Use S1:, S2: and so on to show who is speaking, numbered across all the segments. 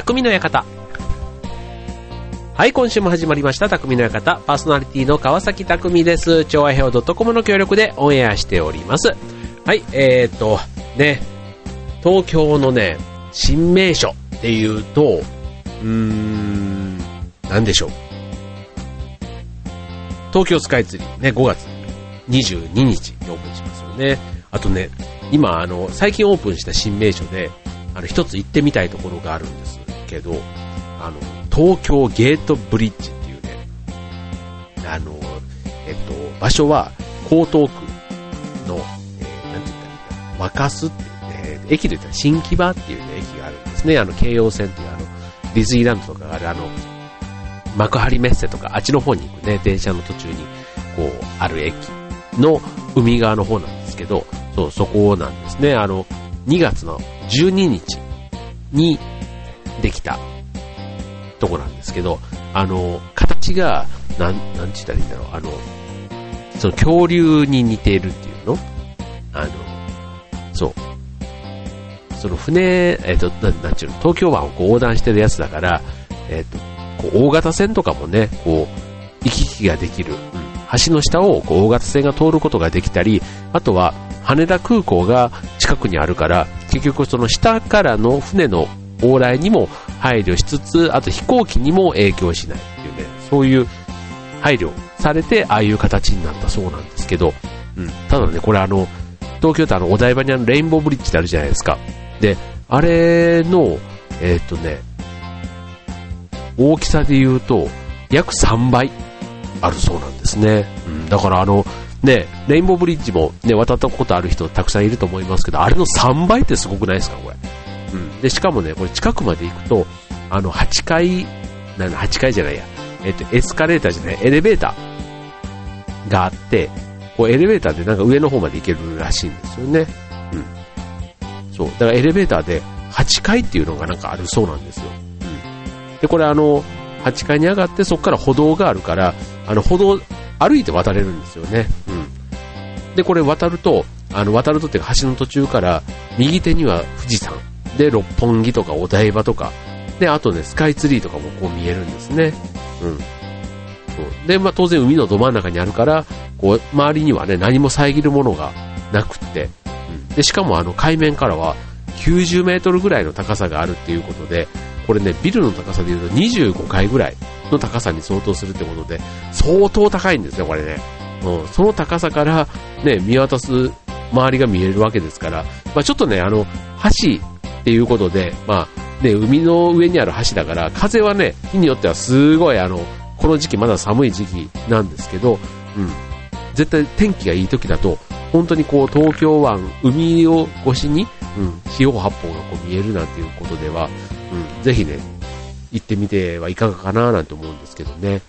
S1: 匠の館。はい、今週も始まりました、匠の館。パーソナリティの川崎匠です。超愛表 .com の協力でオンエアしております。はい、えーと、ね、東京のね、新名所っていうと、うーん、なんでしょう。東京スカイツリーね、5月22日にオープンしますよね。あとね、今、あの、最近オープンした新名所で、あの、一つ行ってみたいところがあるんですけど、あの、東京ゲートブリッジっていうね、あの、えっと、場所は江東区の、えー、なんて言ったらいいんだ、若洲っていうね、駅で言ったら新木場っていうね、駅があるんですね。あの、京葉線っていうあの、ディズニーランドとかがあるあの、幕張メッセとか、あっちの方に行くね、電車の途中に、こう、ある駅の海側の方なんですけど、そう、そこなんですね。あの、2月の12日にできた。とこなんですけど、あの、形が、なん、なんちったらいいんだろう、あの、その恐竜に似ているっていうの？あの、そう。その船、えっ、ー、と、ななんちゅうの、東京湾をこう横断してるやつだから、えっ、ー、と、こう大型船とかもね、こう、行き来ができる、うん、橋の下をこう大型船が通ることができたり、あとは羽田空港が近くにあるから、結局その下からの船の往来にも配慮しつつ、あと飛行機にも影響しないっていうね、そういう配慮されて、ああいう形になったそうなんですけど、うん、ただね、これあの、東京都あの、お台場にあるレインボーブリッジってあるじゃないですか。で、あれの、えー、っとね、大きさで言うと、約3倍あるそうなんですね。うん、だからあの、ね、レインボーブリッジもね、渡ったことある人たくさんいると思いますけど、あれの3倍ってすごくないですか、これ。うん。で、しかもね、これ近くまで行くと、あの、8階、なん8階じゃないや、えっと、エスカレーターじゃない、エレベーターがあって、こうエレベーターでなんか上の方まで行けるらしいんですよね。うん。そう。だからエレベーターで8階っていうのがなんかあるそうなんですよ。うん。で、これあの、8階に上がってそこから歩道があるから、あの歩道、歩いて渡れるんですよね。うん。で、これ渡ると、あの、渡るとっていうか橋の途中から、右手には富士山、で、六本木とかお台場とか、で、あとね、スカイツリーとかもこう見えるんですね。うん。そうで、まあ当然海のど真ん中にあるから、こう、周りにはね、何も遮るものがなくって、うん。で、しかもあの海面からは90メートルぐらいの高さがあるっていうことで、これね、ビルの高さで言うと25階ぐらいの高さに相当するってことで、相当高いんですね、これね。うん、その高さから、ね、見渡す周りが見えるわけですから、まあ、ちょっとね、あの、橋っていうことで、まあ、ね、海の上にある橋だから、風はね、日によってはすごいあの、この時期まだ寒い時期なんですけど、うん、絶対天気がいい時だと、本当にこう東京湾、海を越しに、うん、四方八方がこう見えるなんていうことでは、うん、ぜひね、行ってみてはいかがかななんて思うんですけどね。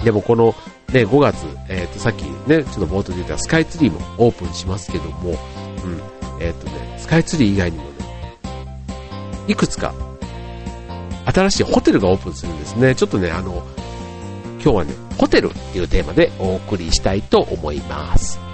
S1: うん。でもこのね、5月、えっ、ー、と、さっきね、ちょっと冒頭で言ったスカイツリーもオープンしますけども、うん。えっ、ー、とね、スカイツリー以外にもね、いくつか新しいホテルがオープンするんですね。ちょっとね、あの、今日はね、ホテルっていうテーマでお送りしたいと思います。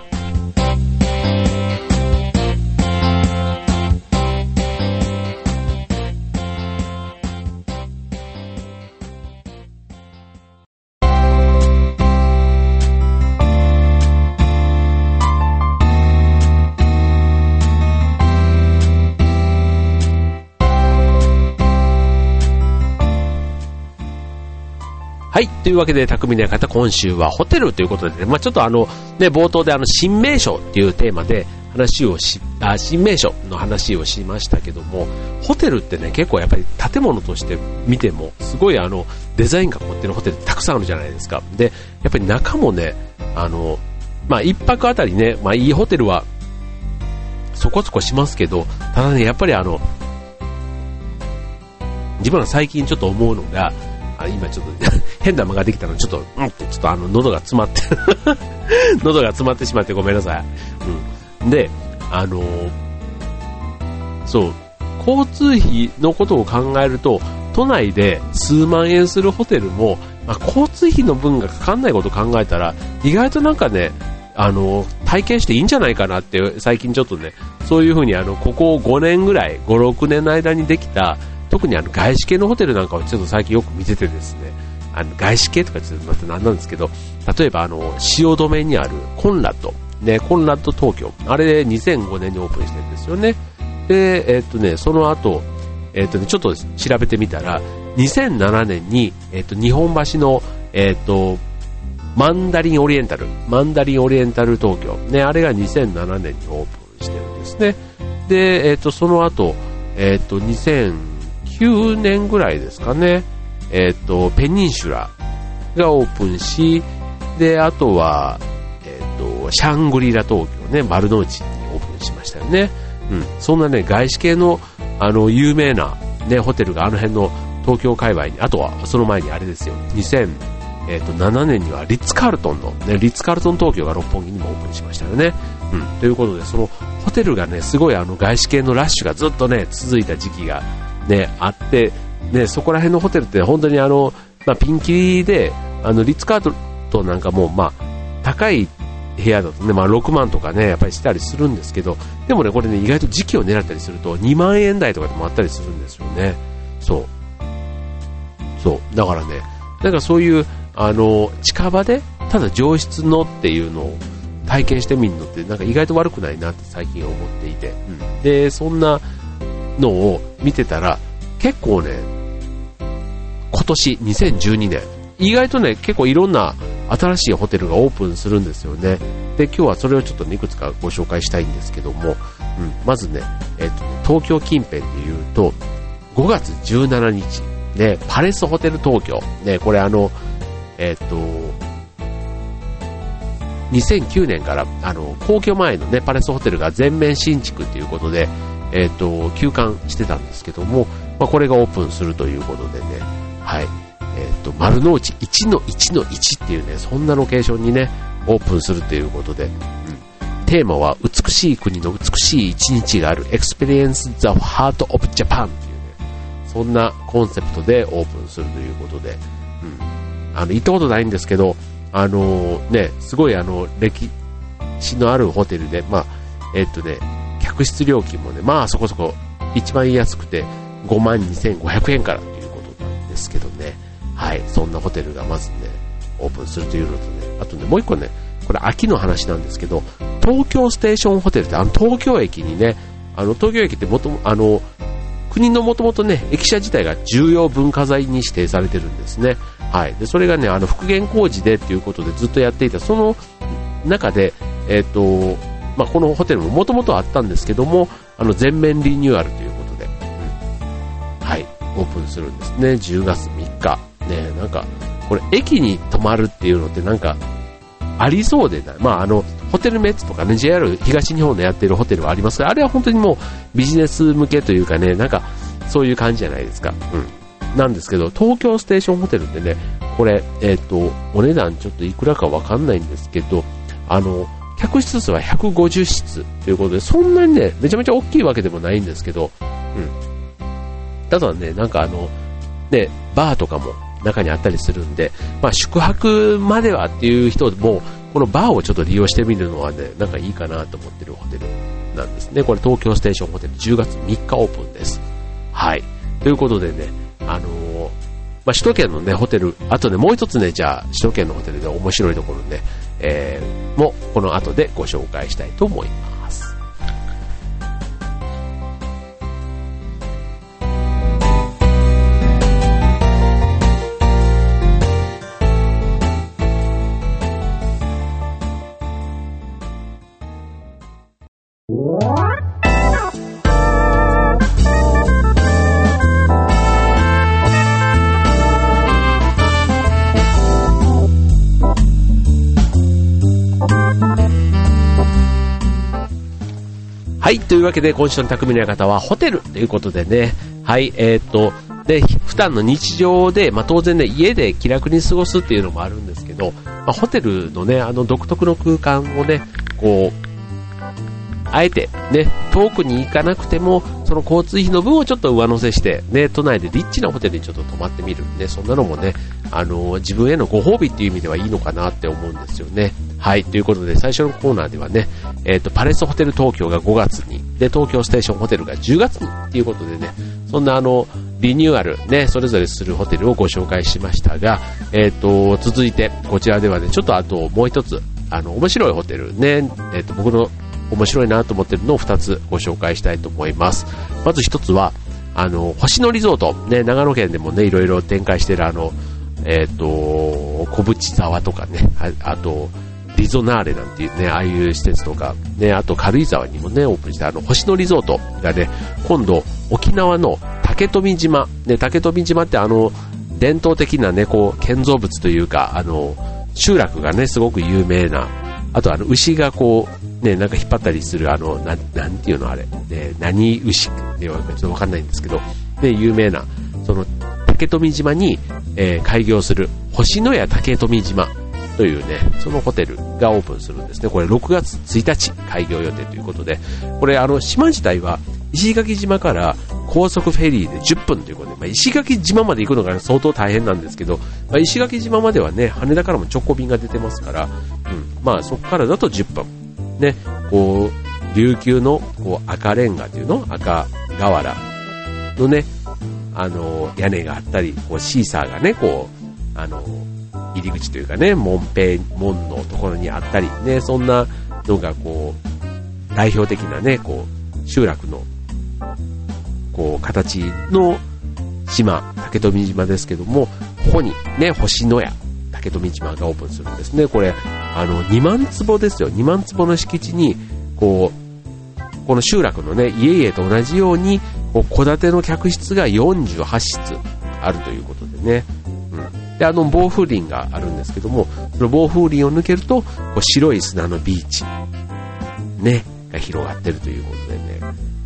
S1: というわけで、匠の館、今週はホテルということでね、まあちょっとあの、ね、冒頭であの、新名所っていうテーマで話をし、あ、新名所の話をしましたけども、ホテルってね、結構やっぱり建物として見ても、すごいあの、デザインが凝ってるホテルたくさんあるじゃないですか。で、やっぱり中もね、あの、まあ一泊あたりね、まあいいホテルは、そこそこしますけど、ただね、やっぱりあの、自分は最近ちょっと思うのが、あ今ちょっと 変な間ができたのちょっと、うんってちょっとあの喉が詰まって 喉が詰まってしまってごめんなさい。うん。で、あのー、そう、交通費のことを考えると、都内で数万円するホテルも、まあ、交通費の分がかかんないことを考えたら、意外となんかね、あの、体験していいんじゃないかなって、最近ちょっとね、そういうふうにあの、ここ5年ぐらい、5、6年の間にできた、特にあの外資系のホテルなんかをちょっと最近よく見ててですね、あの外資系とかちょっとまた何なんですけど、例えばあの、汐留にあるコンラッド、ね、コンラッド東京、あれで2005年にオープンしてるんですよね。で、えっとね、その後、えっとね、ちょっと調べてみたら、2007年に、えっと、日本橋の、えっと、マンダリンオリエンタル、マンダリンオリエンタル東京、ね、あれが2007年にオープンしてるんですね。で、えっと、その後、えっと、2009年ぐらいですかね、えっと、ペニンシュラがオープンし、で、あとは、えっと、シャングリラ東京ね、丸の内にオープンしましたよね。うん、そんなね、外資系の、あの、有名な、ね、ホテルがあの辺の東京界隈に、あとはその前にあれですよ、2007年にはリッツ・カールトンの、ね、リッツ・カールトン東京が六本木にもオープンしましたよね。うん、ということで、そのホテルがね、すごいあの外資系のラッシュがずっとね、続いた時期がね、あって、ね、そこら辺のホテルって本当にあの、まあ、ピンキリで、あの、リッツ・カールトンなんかも、まあ、高い部屋だとね、まあ6万とかね、やっぱりしたりするんですけど、でもね、これね、意外と時期を狙ったりすると2万円台とかでもあったりするんですよね。そう。そう。だからね、なんかそういう、あの、近場で、ただ上質のっていうのを体験してみるのって、なんか意外と悪くないなって最近思っていて、うん、で、そんなのを見てたら、結構ね、今年2012年、意外とね、結構いろんな新しいホテルがオープンするんですよね。で、今日はそれをちょっと、ね、いくつかご紹介したいんですけども、うん、まずね、えっ、と、東京近辺で言うと、5月17日、ね、パレスホテル東京、ね、これあの、えっ、と、2009年から、あの、皇居前のね、パレスホテルが全面新築ということで、えっ、と、休館してたんですけども、まあ、これがオープンするということでね、はい。えっ、と、丸の内1の1の1っていうね、そんなロケーションにね、オープンするということで、うん、テーマは美しい国の美しい一日がある Experience the Heart of Japan っていうね、そんなコンセプトでオープンするということで、うん、あの、行ったことないんですけど、あのー、ね、すごいあの、歴史のあるホテルで、まあ、えっ、とね、客室料金もね、まあそこそこ一番安くて5万2500円からということなんですけどね、はい、そんなホテルがまずね、オープンするというのとね、あとね、もう一個ね、これ秋の話なんですけど、東京ステーションホテルってあの東京駅にね、あの東京駅ってもとも、あの、国のもともとね、駅舎自体が重要文化財に指定されてるんですね。はい。で、それがね、あの、復元工事でっていうことでずっとやっていた、その中で、えっ、ー、と、まあ、このホテルももともとあったんですけども、あの、全面リニューアルということで、うん、はい、オープンするんですね。10月3日。ね、なんか、これ駅に泊まるっていうのってなんか、ありそうでない？まあ、あの、ホテルメッツとかね、JR 東日本でやってるホテルはありますが、あれは本当にもうビジネス向けというかね、なんか、そういう感じじゃないですか。うん。なんですけど、東京ステーションホテルってね、これ、えっ、ー、と、お値段ちょっといくらかわかんないんですけど、あの、客室数は150室ということで、そんなにね、めちゃめちゃ大きいわけでもないんですけど、うん。ただね、なんかあの、ね、バーとかも中にあったりするんで、まあ、宿泊まではっていう人も、このバーをちょっと利用してみるのはね、なんかいいかなと思ってるホテルなんですね。これ東京ステーションホテル10月3日オープンです。はい。ということでね、あのー、まあ、首都圏のね、ホテル、あとね、もう一つね、じゃあ、首都圏のホテルで面白いところね、えー、も、この後でご紹介したいと思います。はい、というわけで今週の匠の館はホテルということでね、はい、えー、っと、で、普段の日常で、まあ、当然ね、家で気楽に過ごすっていうのもあるんですけど、まあ、ホテルのね、あの独特の空間をね、こう、あえてね、遠くに行かなくても、その交通費の分をちょっと上乗せして、ね、都内でリッチなホテルにちょっと泊まってみる。ね、そんなのもね、あの、自分へのご褒美っていう意味ではいいのかなって思うんですよね。はい、ということで最初のコーナーではね、えっ、ー、と、パレスホテル東京が5月に、で、東京ステーションホテルが10月にっていうことでね、そんなあの、リニューアル、ね、それぞれするホテルをご紹介しましたが、えっ、と、続いて、こちらではね、ちょっとあともう一つ、あの、面白いホテルね、えっ、と、僕の面白いなと思ってるのを2つご紹介したいと思います。まず1つは、あの、星野リゾート、ね、長野県でもね、いろいろ展開してるあの、えっ、と、小淵沢とかね、あと、リゾナーレなんていうね、ああいう施設とか、ね、あと軽井沢にもね、オープンしたあの、星野リゾートがね、今度、沖縄の竹富島、ね、竹富島ってあの、伝統的なね、こう、建造物というか、あの、集落がね、すごく有名な、あとあの、牛がこう、ね、なんか引っ張ったりする、あの、ななんていうのあれ、ね、何牛っていうのかちょっとわかんないんですけど、ね、有名な、その、竹富島に、えー、開業する、星のや竹富島というね、そのホテルがオープンするんですね。これ6月1日開業予定ということで、これあの、島自体は石垣島から高速フェリーで10分ということで、まあ、石垣島まで行くのが相当大変なんですけど、まあ、石垣島まではね、羽田からも直行便が出てますから、うん、まあそこからだと10分。ね、こう、琉球のこう赤レンガというの？赤瓦のね、あの、屋根があったり、こうシーサーがね、こう、あの、入り口というかね、門辺、門のところにあったり、ね、そんなのがこう、代表的なね、こう、集落の、こう、形の島、竹富島ですけども、ここにね、星のや、竹富島がオープンするんですね。これ、あの、2万坪ですよ。2万坪の敷地に、こう、この集落のね、家々と同じように、戸建ての客室が48室あるということでね。で、あの、暴風林があるんですけども、その暴風林を抜けると、こう白い砂のビーチ、ね、が広がってるということでね。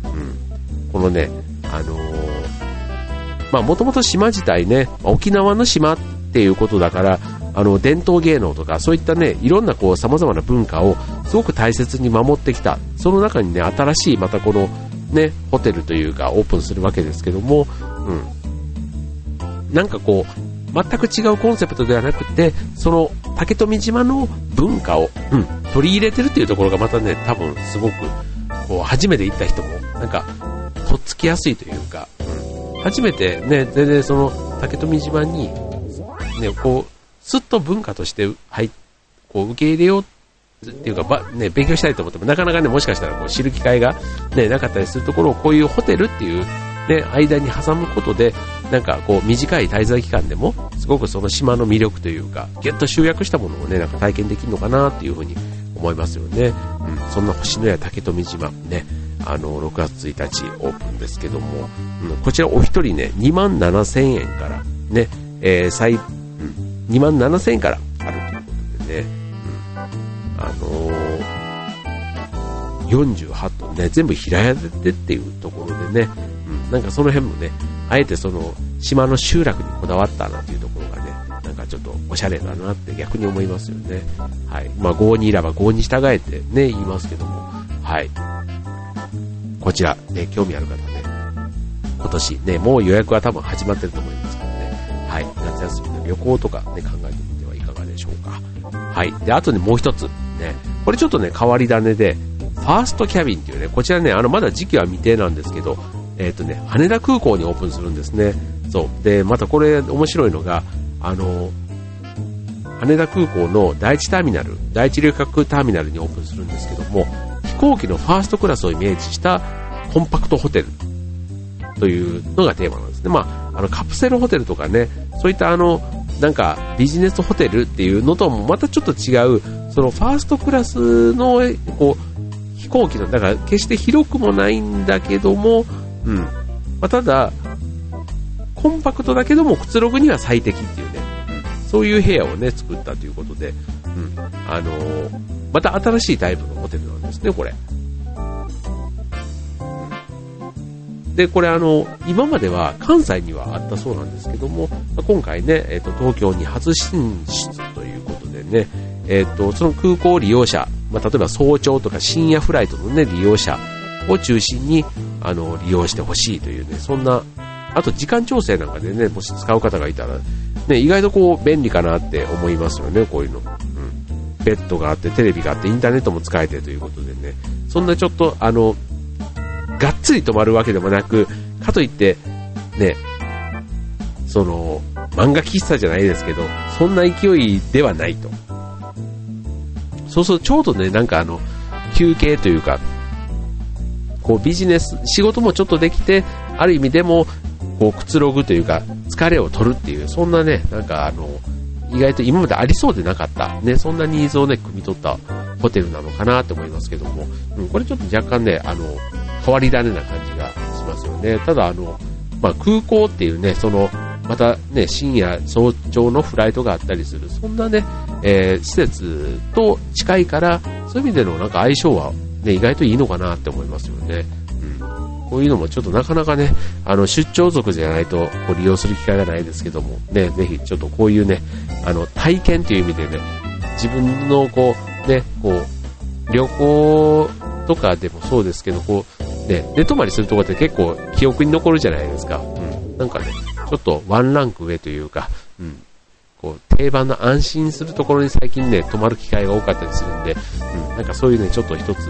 S1: うん。このね、あのー、まあ、もともと島自体ね、沖縄の島っていうことだから、あの、伝統芸能とか、そういったね、いろんなこう、様々な文化をすごく大切に守ってきた。その中にね、新しい、またこの、ね、ホテルというか、オープンするわけですけども、うん。なんかこう、全く違うコンセプトではなくて、その竹富島の文化を、うん、取り入れてるっていうところがまたね、多分すごく、こう、初めて行った人も、なんか、とっつきやすいというか、うん、初めてね、全然その竹富島に、ね、こう、すっと文化として、はい、こう受け入れようっていうか、ば、ね、勉強したいと思っても、なかなかね、もしかしたらこう知る機会がね、なかったりするところを、こういうホテルっていう、ね、間に挟むことで、なんかこう短い滞在期間でも、すごくその島の魅力というか、ぎゅっと集約したものをね、なんか体験できるのかなっていうふうに思いますよね。うん、そんな星のや竹富島、ね、あの、6月1日オープンですけども、うん、こちらお一人ね、2万7千円から、ね、えー、最2万7000円からあるということでね、うん、あのー、48トンね、全部平屋でっていうところでね、うん、なんかその辺もね、あえてその島の集落にこだわったなっていうところがね、なんかちょっとおしゃれだなって逆に思いますよね。はい。まあ、5にいらば5に従えてね、言いますけども、はい。こちら、ね、興味ある方ね、今年ね、もう予約は多分始まってると思いますけどね、はい。夏休みの旅行とかね、考えてみてはいかがでしょうか。はい。で、あとね、もう一つ。ね、これちょっとね、変わり種で、ファーストキャビンっていうね、こちらね、あの、まだ時期は未定なんですけど、えっ、ー、とね、羽田空港にオープンするんですね。そう。で、またこれ面白いのが、あの、羽田空港の第一ターミナル、第一旅客ターミナルにオープンするんですけども、飛行機のファーストクラスをイメージしたコンパクトホテルというのがテーマなんですね。まあ、あのカプセルホテルとかね、そういったあの、なんかビジネスホテルっていうのともまたちょっと違う、そのファーストクラスの、こう、飛行機の、だから決して広くもないんだけども、うん。まあ、ただ、コンパクトだけどもくつろぐには最適っていうね、そういう部屋をね、作ったということで、うん。あのー、また新しいタイプのホテルなんですね、これ。で、これあの、今までは関西にはあったそうなんですけども、今回ね、えっ、ー、と、東京に初進出ということでね、えっ、ー、と、その空港利用者、まあ、例えば早朝とか深夜フライトのね、利用者を中心に、あの、利用してほしいというね、そんな、あと時間調整なんかでね、もし使う方がいたら、ね、意外とこう、便利かなって思いますよね、こういうの。うん。ベッドがあって、テレビがあって、インターネットも使えてということでね、そんなちょっと、あの、がっつり止まるわけでもなく、かといって、ね、その、漫画喫茶じゃないですけど、そんな勢いではないと。そうするとちょうどね、なんかあの、休憩というか、こうビジネス、仕事もちょっとできて、ある意味でも、こうくつろぐというか、疲れを取るっていう、そんなね、なんかあの、意外と今までありそうでなかった、ね、そんなニーズをね、汲み取ったホテルなのかなと思いますけども、うん、これちょっと若干ね、あの、変わり種な感じがしますよね。ただあの、まあ、空港っていうね、その、またね、深夜、早朝のフライトがあったりする、そんなね、えー、施設と近いから、そういう意味でのなんか相性は、ね、意外といいのかなって思いますよね。うん。こういうのもちょっとなかなかね、あの、出張族じゃないとこう利用する機会がないですけども、ね、ぜひちょっとこういうね、あの、体験という意味でね、自分のこう、ね、こう、旅行とかでもそうですけど、こう、ね、寝泊まりするとこって結構記憶に残るじゃないですか。うん。なんかね、ちょっとワンランク上というか、うん、こう定番の安心するところに最近ね、泊まる機会が多かったりするんで、うん、なんかそういうね、ちょっと一つ、ね、こ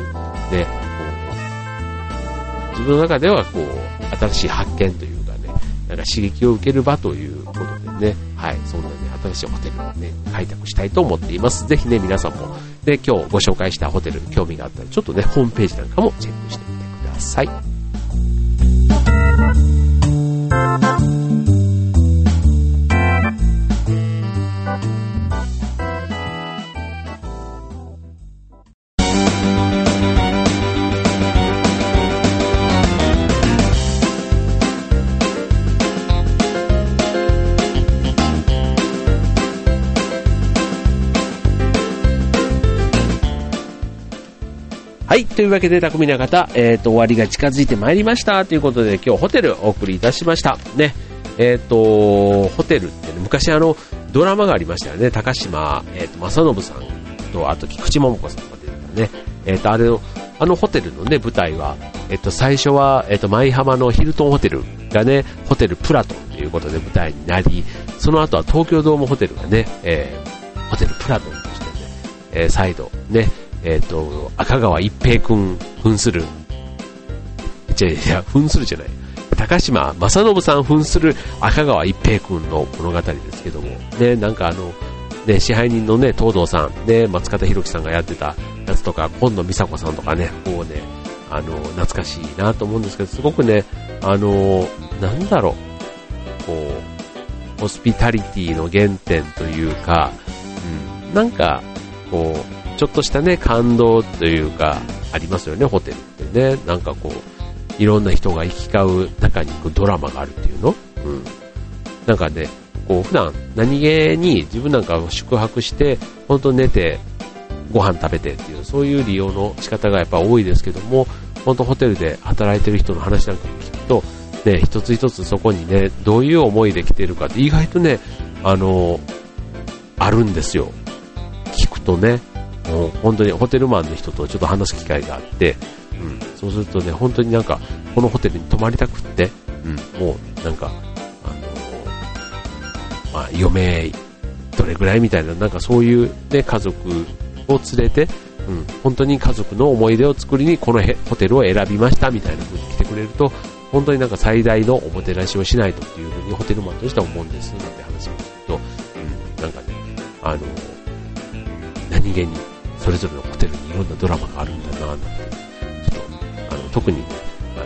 S1: う、自分の中ではこう、新しい発見というかね、なんか刺激を受ける場ということでね、はい、そんなね、新しいホテルをね、開拓したいと思っています。ぜひね、皆さんも、で、今日ご紹介したホテルに興味があったら、ちょっとね、ホームページなんかもチェックしてみてください。い。というわけで、匠の方、えっ、ー、と、終わりが近づいてまいりました。ということで、今日ホテルお送りいたしました。ね。えっ、ー、と、ホテルってね、昔あの、ドラマがありましたよね。高島、えっ、ー、と、正信さんと、あと、菊池桃子さんが出てたね。えっ、と、あれの、あのホテルのね、舞台は、えっと、最初は、えっと、舞浜のヒルトンホテルがね、ホテルプラトンということで舞台になり、その後は東京ドームホテルがね、えー、ホテルプラトンとしてね、えー、再度、ね、えっ、ー、と、赤川一平くん、扮する、じゃいや、扮するじゃない。高島正信さん扮する赤川一平くんの物語ですけども、ね、なんかあの、ね、支配人のね、東堂さん、ね、松方弘樹さんがやってた。やつとか、今野美佐子さんとかね、こうね、あの、懐かしいなと思うんですけど、すごくね、あの、なんだろう、こう、ホスピタリティの原点というか、うん、なんか、こう、ちょっとしたね、感動というか、ありますよね、ホテルってね。なんかこう、いろんな人が行き交う中にドラマがあるっていうのうん。なんかね、こう、普段何気に自分なんか宿泊して、本当寝て、ご飯食べてっていう、そういう利用の仕方がやっぱ多いですけども、本当ホテルで働いてる人の話なんかも聞くと、ね、一つ一つそこにね、どういう思いで来てるかって意外とね、あの、あるんですよ。聞くとね。もう本当にホテルマンの人とちょっと話す機会があって、うん、そうするとね、本当になんか、このホテルに泊まりたくって、うん、もうなんか、あのー、まあ、余命どれぐらいみたいな、なんかそういうね、家族を連れて、うん、本当に家族の思い出を作りにこのホテルを選びましたみたいな風に来てくれると、本当になんか最大のおもてなしをしないとっていう風にホテルマンとしては思うんです。なんて話を聞くと、うん、なんかね、あの、何気にそれぞれのホテルにいろんなドラマがあるんだななんて、ちょっと、あの、特にね、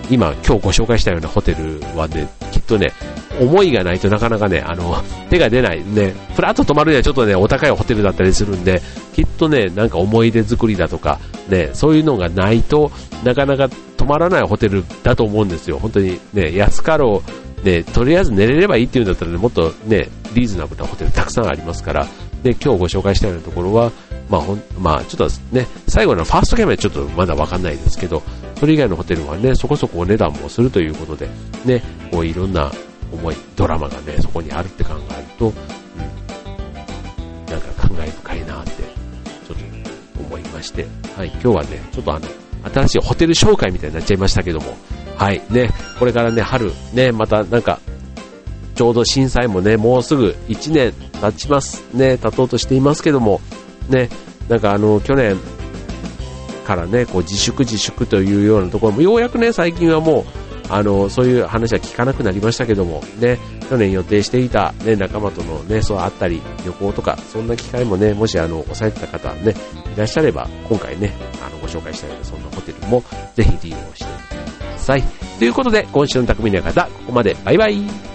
S1: 今、今日ご紹介したようなホテルはね、きっとね、思いがないとなかなかね、あの、手が出ない。ね、ふらっと泊まるにはちょっとね、お高いホテルだったりするんで、きっとね、なんか思い出作りだとか、ね、そういうのがないとなかなか泊まらないホテルだと思うんですよ。本当にね、安かろう、ね、とりあえず寝れればいいっていうんだったらね、もっとね、リーズナブルなホテルたくさんありますから、で、今日ご紹介したようなところは、まあほん、まあ、ちょっとね、最後のファーストキャメラちょっとまだわかんないですけど、それ以外のホテルはね、そこそこお値段もするということで、ね、こういろんな思い、ドラマがね、そこにあるって考えると、うん、なんか感慨深いなって、ちょっと思いまして、はい、今日はね、ちょっとあの、新しいホテル紹介みたいになっちゃいましたけども、はい、ね、これからね、春、ね、またなんか、ちょうど震災もね、もうすぐ1年経ちます。ね、経とうとしていますけども、ね、なんかあの、去年からね、こう自粛自粛というようなところも、ようやくね、最近はもう、あの、そういう話は聞かなくなりましたけども、ね、去年予定していたね、仲間とのね、そうあったり、旅行とか、そんな機会もね、もしあの、抑えてた方ね、いらっしゃれば、今回ね、あの、ご紹介したようなそんなホテルも、ぜひ利用してみてください。ということで、今週の匠の方、ここまで、バイバイ。